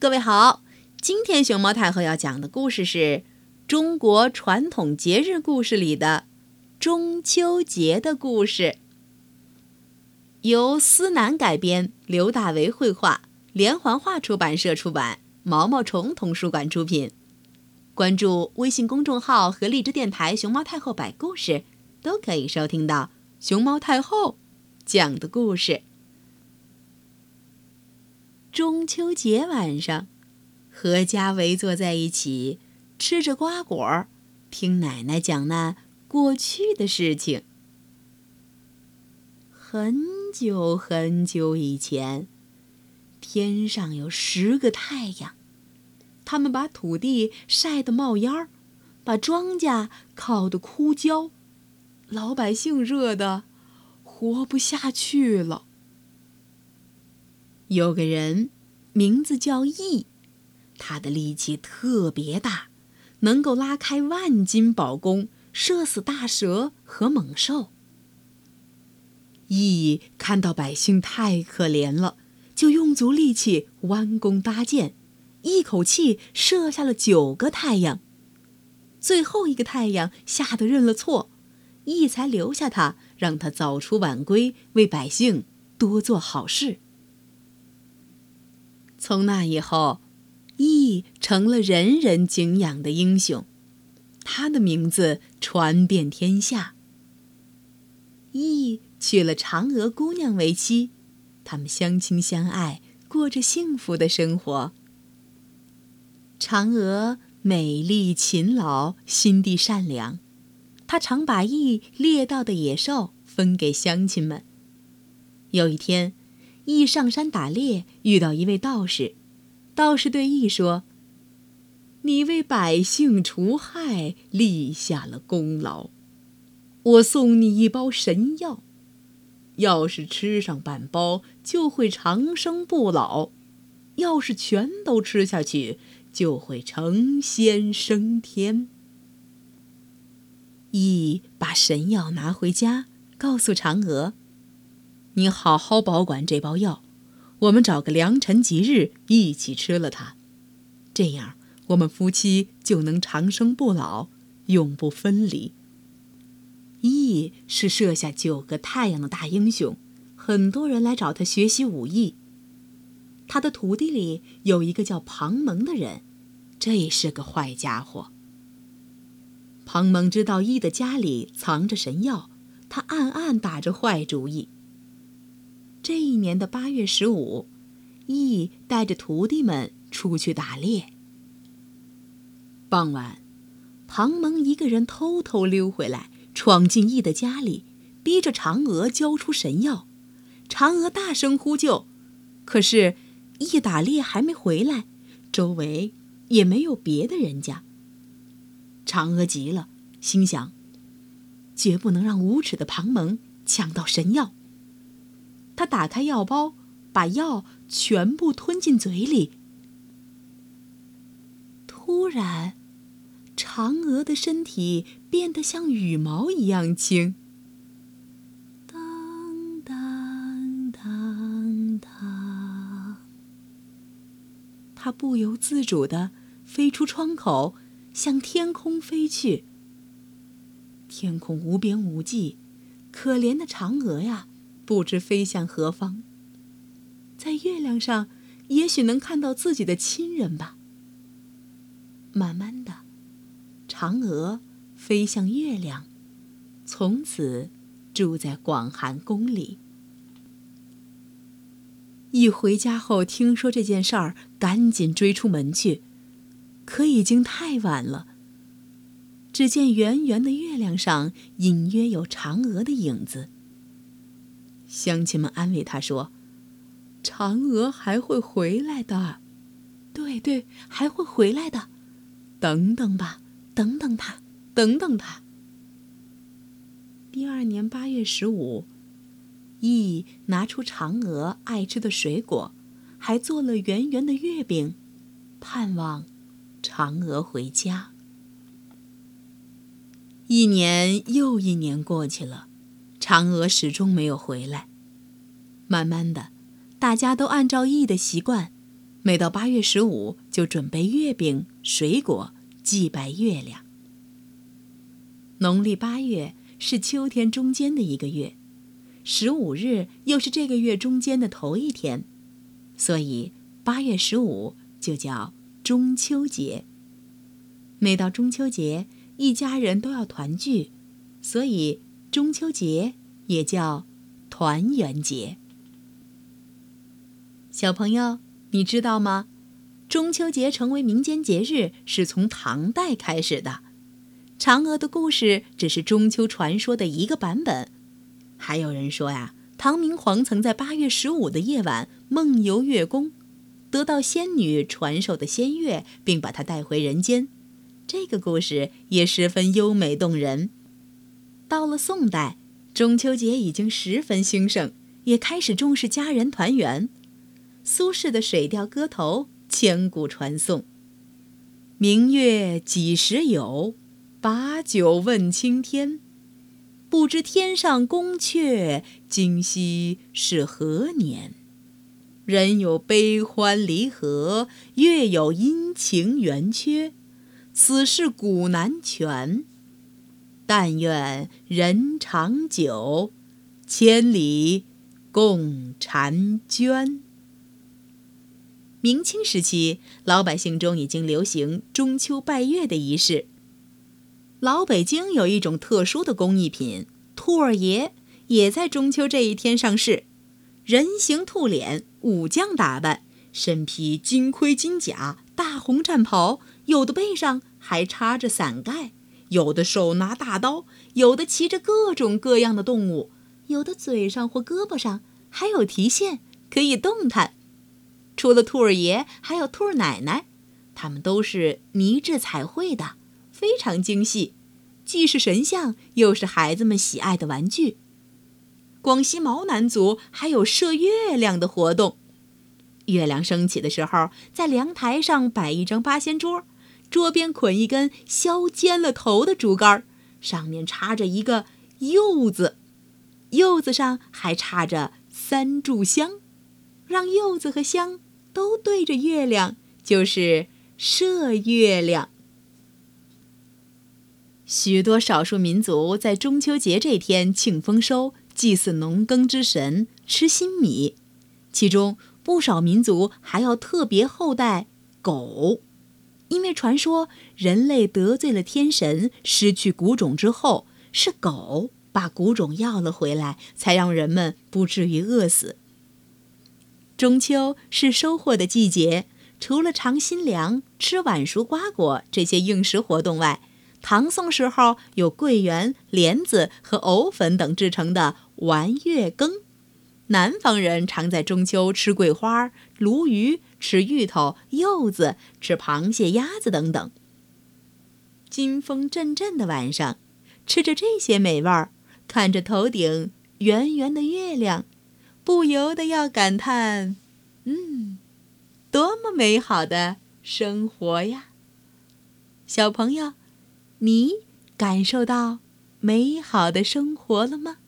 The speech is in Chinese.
各位好，今天熊猫太后要讲的故事是中国传统节日故事里的中秋节的故事，由思南改编，刘大为绘画，连环画出版社出版，毛毛虫童书馆出品。关注微信公众号和荔枝电台“熊猫太后摆故事”，都可以收听到熊猫太后讲的故事。中秋节晚上，阖家围坐在一起，吃着瓜果，听奶奶讲那过去的事情。很久很久以前，天上有十个太阳，他们把土地晒得冒烟儿，把庄稼烤得枯焦，老百姓热得活不下去了。有个人，名字叫羿，他的力气特别大，能够拉开万斤宝弓，射死大蛇和猛兽。羿看到百姓太可怜了，就用足力气弯弓搭箭，一口气射下了九个太阳。最后一个太阳吓得认了错，羿才留下他，让他早出晚归，为百姓多做好事。从那以后，羿成了人人敬仰的英雄，他的名字传遍天下。羿娶了嫦娥姑娘为妻，他们相亲相爱，过着幸福的生活。嫦娥美丽勤劳，心地善良，她常把羿猎到的野兽分给乡亲们。有一天，羿上山打猎，遇到一位道士。道士对羿说：“你为百姓除害，立下了功劳。我送你一包神药，要是吃上半包，就会长生不老；要是全都吃下去，就会成仙升天。”羿把神药拿回家，告诉嫦娥。你好好保管这包药，我们找个良辰吉日一起吃了它，这样我们夫妻就能长生不老，永不分离。羿是射下九个太阳的大英雄，很多人来找他学习武艺。他的徒弟里有一个叫庞蒙的人，这是个坏家伙。庞蒙知道羿的家里藏着神药，他暗暗打着坏主意。这一年的八月十五，羿带着徒弟们出去打猎。傍晚，庞蒙一个人偷偷溜回来，闯进羿的家里，逼着嫦娥交出神药。嫦娥大声呼救，可是羿打猎还没回来，周围也没有别的人家。嫦娥急了，心想：绝不能让无耻的庞蒙抢到神药。他打开药包，把药全部吞进嘴里。突然，嫦娥的身体变得像羽毛一样轻。当当当当，他不由自主地飞出窗口，向天空飞去。天空无边无际，可怜的嫦娥呀！不知飞向何方。在月亮上，也许能看到自己的亲人吧。慢慢的，嫦娥飞向月亮，从此住在广寒宫里。一回家后，听说这件事儿，赶紧追出门去，可已经太晚了。只见圆圆的月亮上，隐约有嫦娥的影子。乡亲们安慰他说：“嫦娥还会回来的，对对，还会回来的，等等吧，等等他，等等他。”第二年八月十五，羿拿出嫦娥爱吃的水果，还做了圆圆的月饼，盼望嫦娥回家。一年又一年过去了。嫦娥始终没有回来。慢慢的，大家都按照羿的习惯，每到八月十五，就准备月饼、水果，祭拜月亮。农历八月是秋天中间的一个月，十五日又是这个月中间的头一天，所以八月十五就叫中秋节。每到中秋节，一家人都要团聚，所以中秋节也叫团圆节。小朋友。你知道吗？中秋节成为民间节日是从唐代开始的。嫦娥的故事只是中秋传说的一个版本。还有人说呀，唐明皇曾在八月十五的夜晚梦游月宫，得到仙女传授的仙乐，并把它带回人间。这个故事也十分优美动人。到了宋代，中秋节已经十分兴盛，也开始重视家人团圆。苏轼的《水调歌头》千古传颂：“明月几时有？把酒问青天。不知天上宫阙，今夕是何年？人有悲欢离合，月有阴晴圆缺。此事古难全。但愿人长久，千里共婵娟。”明清时期，老百姓中已经流行中秋拜月的仪式。老北京有一种特殊的工艺品——兔儿爷，也在中秋这一天上市。人形兔脸，武将打扮，身披金盔金甲、大红战袍，有的背上还插着伞盖，有的手拿大刀，有的骑着各种各样的动物，有的嘴上或胳膊上还有提线，可以动弹。除了兔儿爷，还有兔儿奶奶，他们都是泥制彩绘的，非常精细，既是神像，又是孩子们喜爱的玩具。广西毛南族还有射月亮的活动，月亮升起的时候，在凉台上摆一张八仙桌，桌边捆一根削尖了头的竹竿，上面插着一个柚子，柚子上还插着三炷香，让柚子和香。都对着月亮，就是射月亮。许多少数民族在中秋节这天庆丰收，祭祀农耕之神，吃新米。其中不少民族还要特别厚待狗，因为传说人类得罪了天神，失去谷种之后，是狗把谷种要了回来，才让人们不至于饿死。中秋是收获的季节，除了尝新粮、吃晚熟瓜果这些应时活动外，唐宋时候有桂圆、莲子和藕粉等制成的玩月羹。南方人常在中秋吃桂花、鲈鱼、吃芋头、柚子、吃螃蟹、鸭子等等。金风阵阵的晚上，吃着这些美味儿，看着头顶圆圆的月亮。不由得要感叹：“嗯，多么美好的生活呀！”小朋友，你感受到美好的生活了吗？